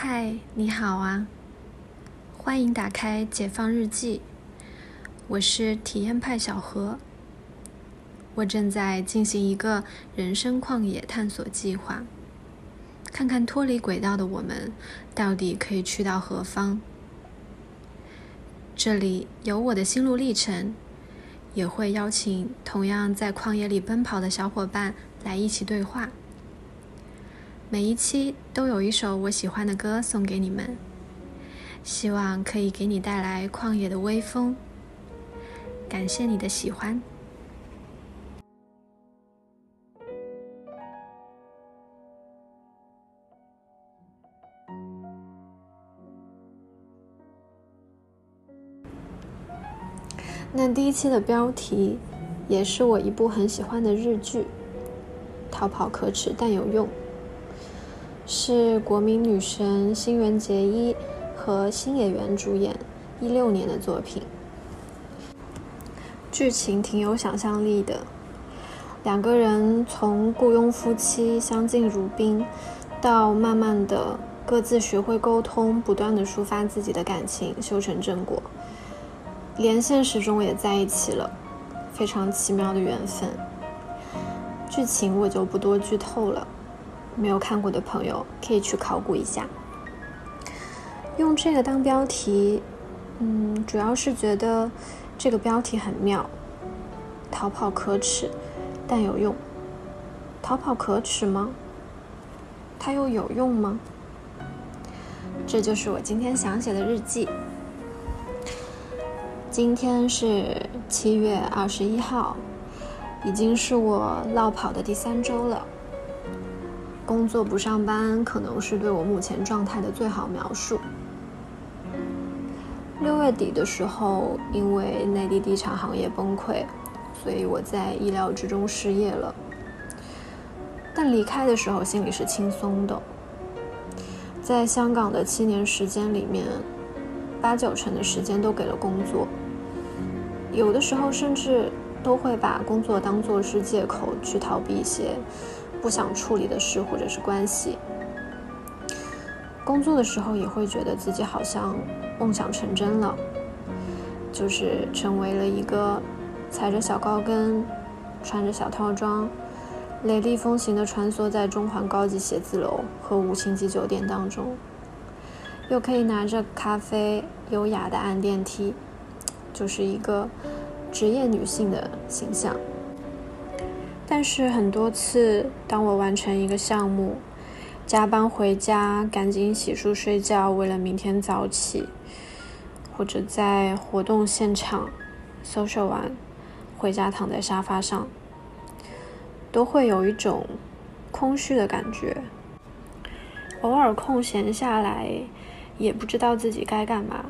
嗨，你好啊！欢迎打开《解放日记》，我是体验派小何。我正在进行一个人生旷野探索计划，看看脱离轨道的我们到底可以去到何方。这里有我的心路历程，也会邀请同样在旷野里奔跑的小伙伴来一起对话。每一期都有一首我喜欢的歌送给你们，希望可以给你带来旷野的微风。感谢你的喜欢。那第一期的标题，也是我一部很喜欢的日剧，《逃跑可耻但有用》。是国民女神新垣结衣和新演员主演，一六年的作品。剧情挺有想象力的，两个人从雇佣夫妻相敬如宾，到慢慢的各自学会沟通，不断的抒发自己的感情，修成正果，连现实中也在一起了，非常奇妙的缘分。剧情我就不多剧透了。没有看过的朋友可以去考古一下。用这个当标题，嗯，主要是觉得这个标题很妙。逃跑可耻，但有用。逃跑可耻吗？它又有用吗？这就是我今天想写的日记。今天是七月二十一号，已经是我落跑的第三周了。工作不上班，可能是对我目前状态的最好描述。六月底的时候，因为内地地产行业崩溃，所以我在意料之中失业了。但离开的时候，心里是轻松的。在香港的七年时间里面，八九成的时间都给了工作，有的时候甚至都会把工作当做是借口去逃避一些。不想处理的事或者是关系，工作的时候也会觉得自己好像梦想成真了，就是成为了一个踩着小高跟、穿着小套装、雷厉风行的穿梭在中环高级写字楼和五星级酒店当中，又可以拿着咖啡优雅的按电梯，就是一个职业女性的形象。但是很多次，当我完成一个项目，加班回家，赶紧洗漱睡觉，为了明天早起，或者在活动现场 social 完，回家躺在沙发上，都会有一种空虚的感觉。偶尔空闲下来，也不知道自己该干嘛，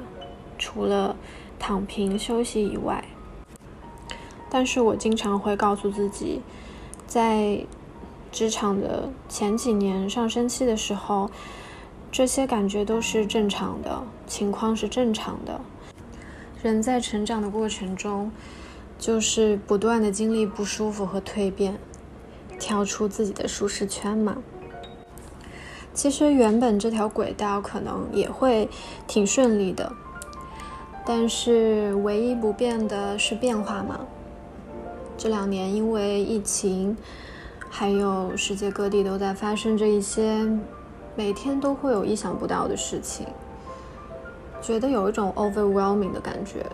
除了躺平休息以外。但是我经常会告诉自己。在职场的前几年上升期的时候，这些感觉都是正常的，情况是正常的。人在成长的过程中，就是不断的经历不舒服和蜕变，跳出自己的舒适圈嘛。其实原本这条轨道可能也会挺顺利的，但是唯一不变的是变化嘛。这两年，因为疫情，还有世界各地都在发生着一些每天都会有意想不到的事情，觉得有一种 overwhelming 的感觉。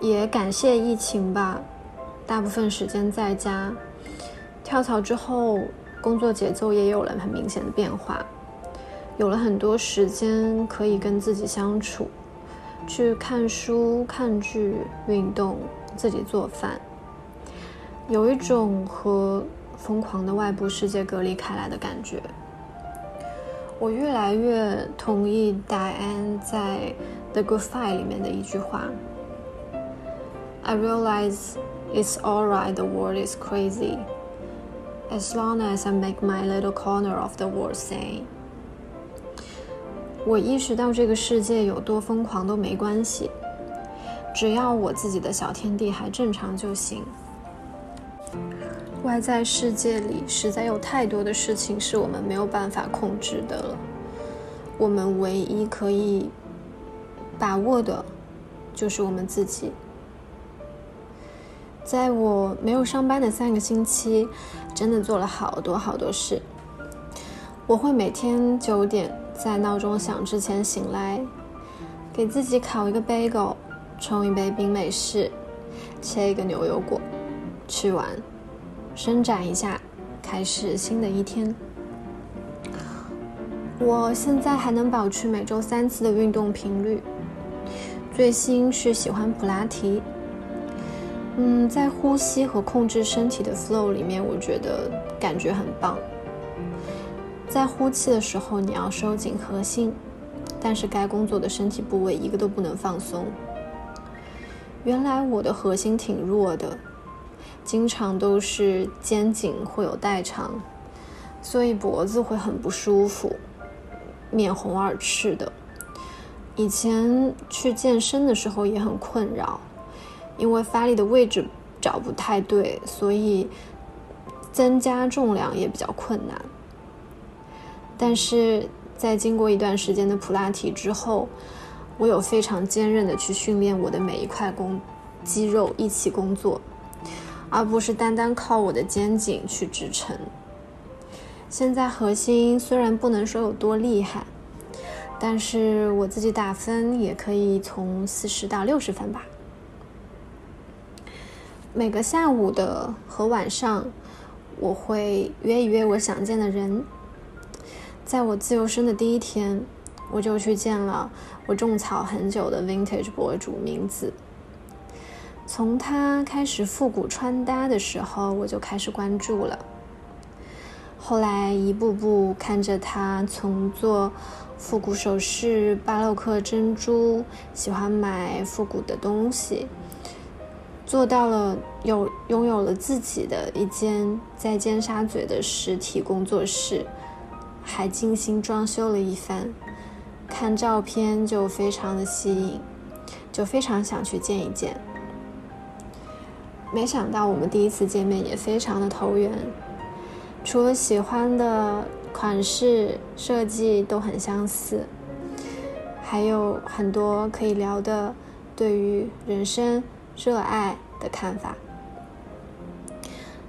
也感谢疫情吧，大部分时间在家，跳槽之后，工作节奏也有了很明显的变化，有了很多时间可以跟自己相处，去看书、看剧、运动。自己做饭，有一种和疯狂的外部世界隔离开来的感觉。我越来越同意戴安在《The Good Fight》里面的一句话：“I realize it's all right. The world is crazy, as long as I make my little corner of the world sane。”我意识到这个世界有多疯狂都没关系。只要我自己的小天地还正常就行。外在世界里实在有太多的事情是我们没有办法控制的了。我们唯一可以把握的，就是我们自己。在我没有上班的三个星期，真的做了好多好多事。我会每天九点在闹钟响之前醒来，给自己烤一个 bagel，冲一杯冰美式，切一个牛油果，吃完，伸展一下，开始新的一天。我现在还能保持每周三次的运动频率。最新是喜欢普拉提。嗯，在呼吸和控制身体的 flow 里面，我觉得感觉很棒。在呼气的时候，你要收紧核心，但是该工作的身体部位一个都不能放松。原来我的核心挺弱的，经常都是肩颈会有代偿，所以脖子会很不舒服，面红耳赤的。以前去健身的时候也很困扰。因为发力的位置找不太对，所以增加重量也比较困难。但是在经过一段时间的普拉提之后，我有非常坚韧的去训练我的每一块工肌肉一起工作，而不是单单靠我的肩颈去支撑。现在核心虽然不能说有多厉害，但是我自己打分也可以从四十到六十分吧。每个下午的和晚上，我会约一约我想见的人。在我自由身的第一天，我就去见了我种草很久的 Vintage 博主名字。从他开始复古穿搭的时候，我就开始关注了。后来一步步看着他从做复古首饰、巴洛克珍珠，喜欢买复古的东西。做到了有拥有了自己的一间在尖沙咀的实体工作室，还精心装修了一番，看照片就非常的吸引，就非常想去见一见。没想到我们第一次见面也非常的投缘，除了喜欢的款式设计都很相似，还有很多可以聊的，对于人生。热爱的看法，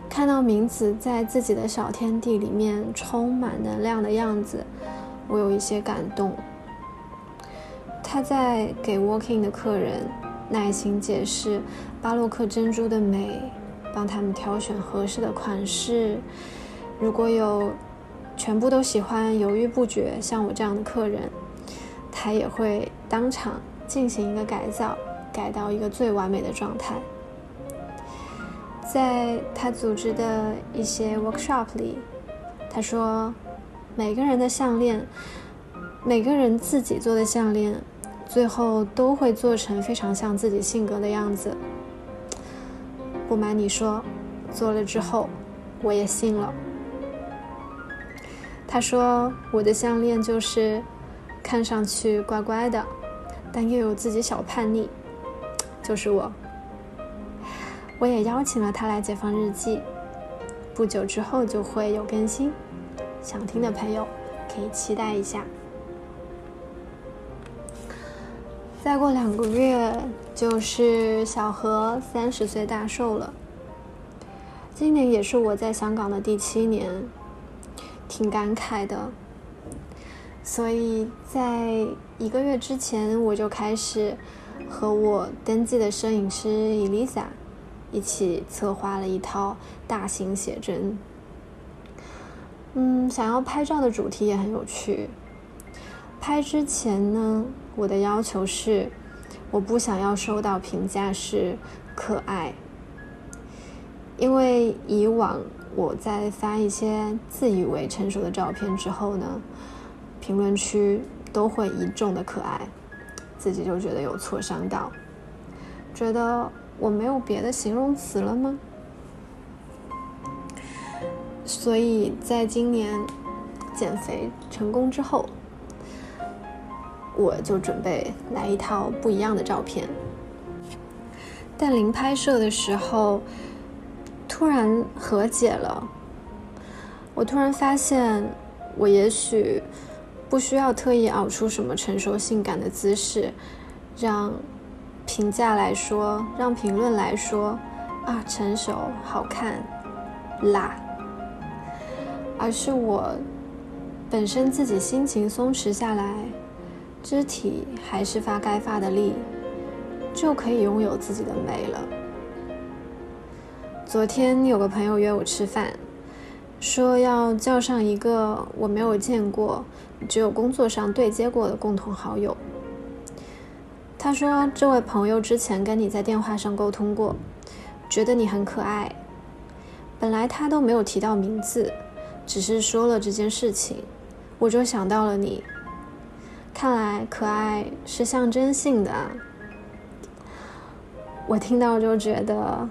看到明子在自己的小天地里面充满能量的样子，我有一些感动。他在给 Walking 的客人耐心解释巴洛克珍珠的美，帮他们挑选合适的款式。如果有全部都喜欢、犹豫不决，像我这样的客人，他也会当场进行一个改造。改到一个最完美的状态。在他组织的一些 workshop 里，他说，每个人的项链，每个人自己做的项链，最后都会做成非常像自己性格的样子。不瞒你说，做了之后，我也信了。他说，我的项链就是看上去乖乖的，但又有自己小叛逆。就是我，我也邀请了他来解放日记，不久之后就会有更新，想听的朋友可以期待一下。再过两个月就是小何三十岁大寿了，今年也是我在香港的第七年，挺感慨的，所以在一个月之前我就开始。和我登记的摄影师 Elisa 一起策划了一套大型写真。嗯，想要拍照的主题也很有趣。拍之前呢，我的要求是，我不想要收到评价是可爱，因为以往我在发一些自以为成熟的照片之后呢，评论区都会一众的可爱。自己就觉得有挫伤到，觉得我没有别的形容词了吗？所以在今年减肥成功之后，我就准备来一套不一样的照片。但临拍摄的时候，突然和解了。我突然发现，我也许不需要特意熬出什么成熟性感的姿势，让评价来说，让评论来说，啊，成熟、好看、辣，而是我本身自己心情松弛下来，肢体还是发该发的力，就可以拥有自己的美了。昨天有个朋友约我吃饭，说要叫上一个我没有见过、只有工作上对接过的共同好友。他说这位朋友之前跟你在电话上沟通过，觉得你很可爱。本来他都没有提到名字，只是说了这件事情，我就想到了你。看来可爱是象征性的。我听到就觉得，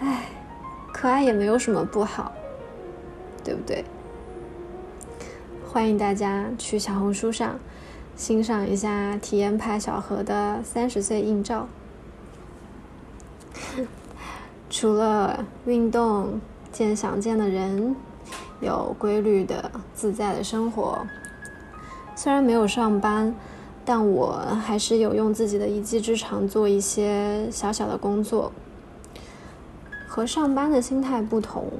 唉。可爱也没有什么不好，对不对？欢迎大家去小红书上欣赏一下体验派小何的三十岁硬照。除了运动、见想见的人、有规律的自在的生活，虽然没有上班，但我还是有用自己的一技之长做一些小小的工作。和上班的心态不同，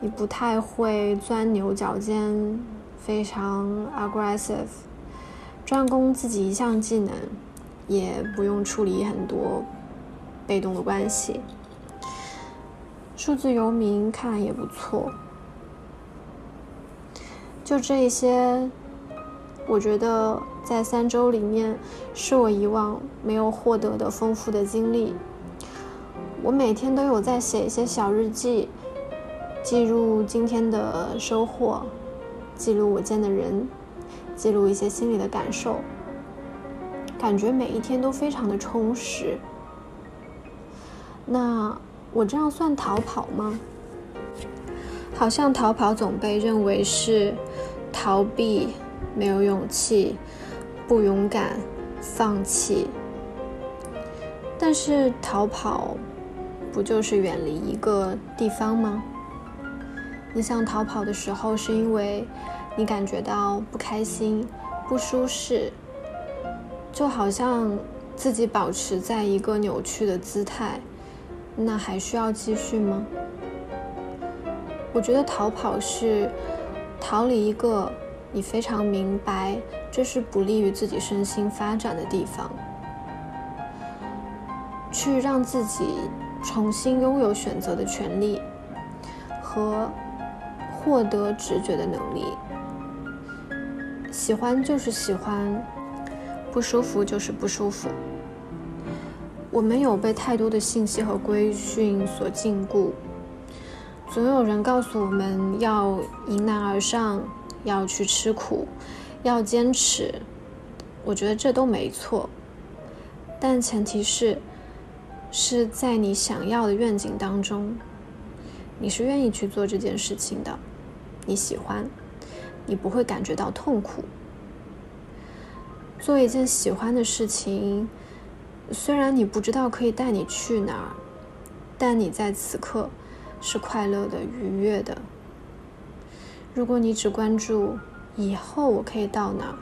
你不太会钻牛角尖，非常 aggressive，专攻自己一项技能，也不用处理很多被动的关系。数字游民看来也不错。就这一些，我觉得在三周里面，是我以往没有获得的丰富的经历。我每天都有在写一些小日记，记录今天的收获，记录我见的人，记录一些心里的感受，感觉每一天都非常的充实。那我这样算逃跑吗？好像逃跑总被认为是逃避、没有勇气、不勇敢、放弃，但是逃跑。不就是远离一个地方吗？你想逃跑的时候，是因为你感觉到不开心、不舒适，就好像自己保持在一个扭曲的姿态，那还需要继续吗？我觉得逃跑是逃离一个你非常明白这是不利于自己身心发展的地方，去让自己。重新拥有选择的权利和获得直觉的能力。喜欢就是喜欢，不舒服就是不舒服。我们有被太多的信息和规训所禁锢，总有人告诉我们要迎难而上，要去吃苦，要坚持。我觉得这都没错，但前提是。是在你想要的愿景当中，你是愿意去做这件事情的，你喜欢，你不会感觉到痛苦。做一件喜欢的事情，虽然你不知道可以带你去哪儿，但你在此刻是快乐的、愉悦的。如果你只关注以后我可以到哪，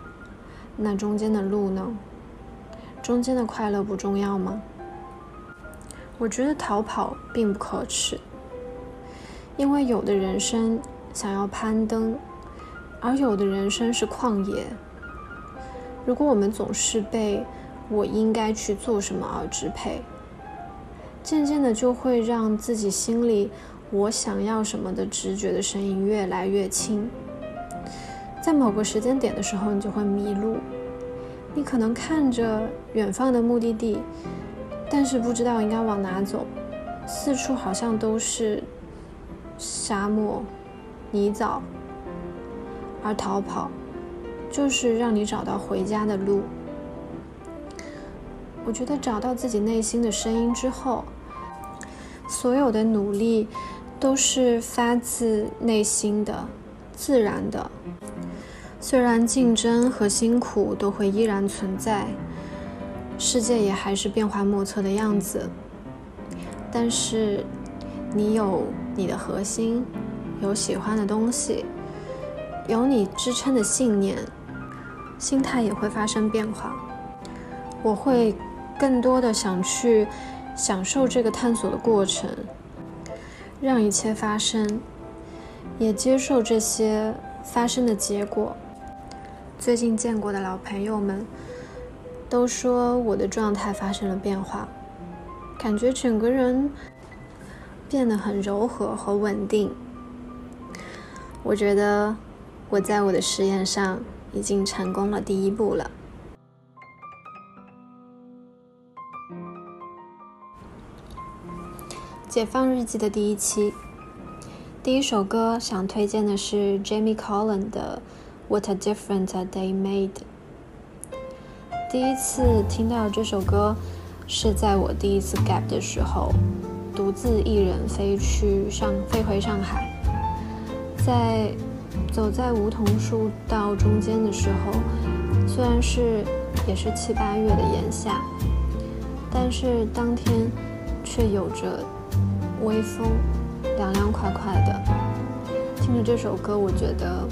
那中间的路呢？中间的快乐不重要吗？我觉得逃跑并不可耻，因为有的人生想要攀登，而有的人生是旷野。如果我们总是被“我应该去做什么”而支配，渐渐的就会让自己心里“我想要什么”的直觉的声音越来越轻。在某个时间点的时候，你就会迷路，你可能看着远方的目的地。但是不知道应该往哪走，四处好像都是沙漠、泥沼，而逃跑就是让你找到回家的路。我觉得找到自己内心的声音之后，所有的努力都是发自内心的、自然的。虽然竞争和辛苦都会依然存在。世界也还是变幻莫测的样子，但是你有你的核心，有喜欢的东西，有你支撑的信念，心态也会发生变化。我会更多的想去享受这个探索的过程，让一切发生，也接受这些发生的结果。最近见过的老朋友们都说我的状态发生了变化，感觉整个人变得很柔和和稳定。我觉得我在我的实验上已经成功了第一步了。解放日记的第一期，第一首歌想推荐的是 Jamie Collin 的《What a Different a Day Made》。第一次听到这首歌是在我第一次 gap 的时候，独自一人飞去上飞回上海，在走在梧桐树道中间的时候，虽然是也是七八月的炎夏，但是当天却有着。微风，凉凉快快的，听着这首歌，我觉得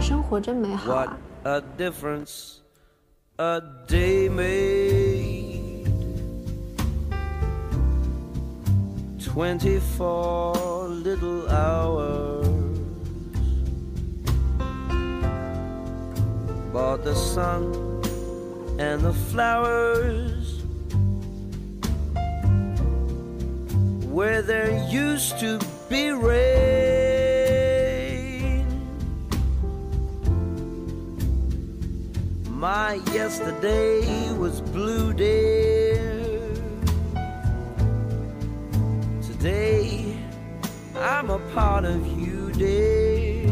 生活真美好啊。What a difference a day made. Twenty-four little hours，but the sun and the flowers. Where there used to be rain. My yesterday was blue, dear. Today, I'm a part of you, dear.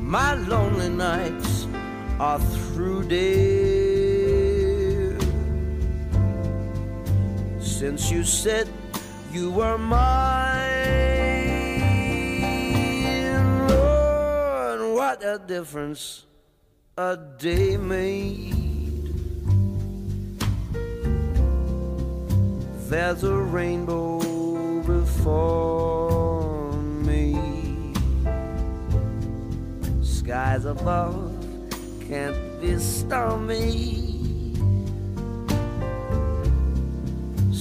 My lonely nights are through, dear. Since you said you were mine. Lord, what a difference a day made. There's a rainbow before me. Skies above can't be stormy.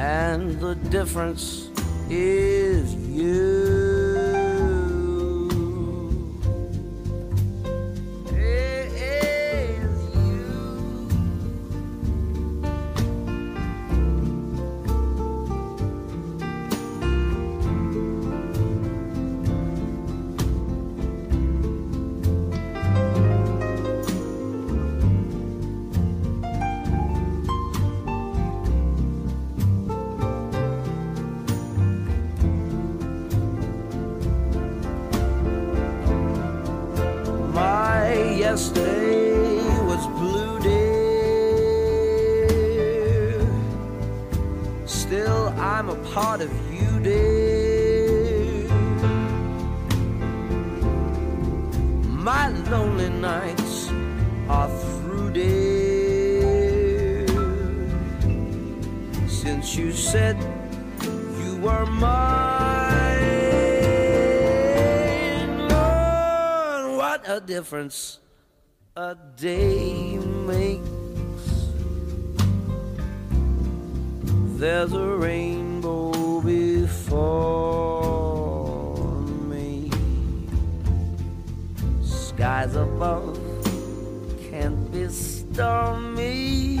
And the difference is you. Said you were mine, Lord, what a difference a day makes. There's a rainbow before me. Skies above can't be stormy.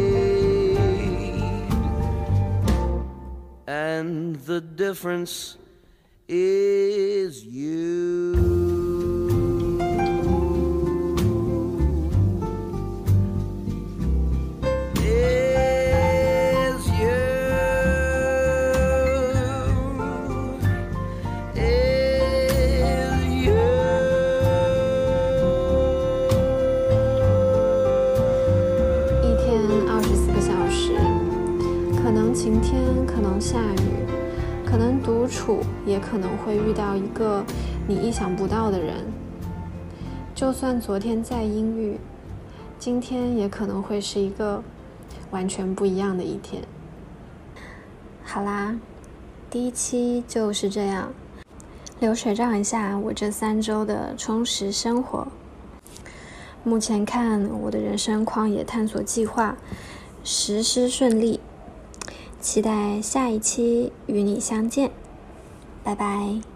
And the difference is you. 你意想不到的人。就算昨天再阴郁，今天也可能会是一个完全不一样的一天。好啦，第一期就是这样，流水账一下我这三周的充实生活。目前看，我的人生旷野探索计划实施顺利，期待下一期与你相见，拜拜。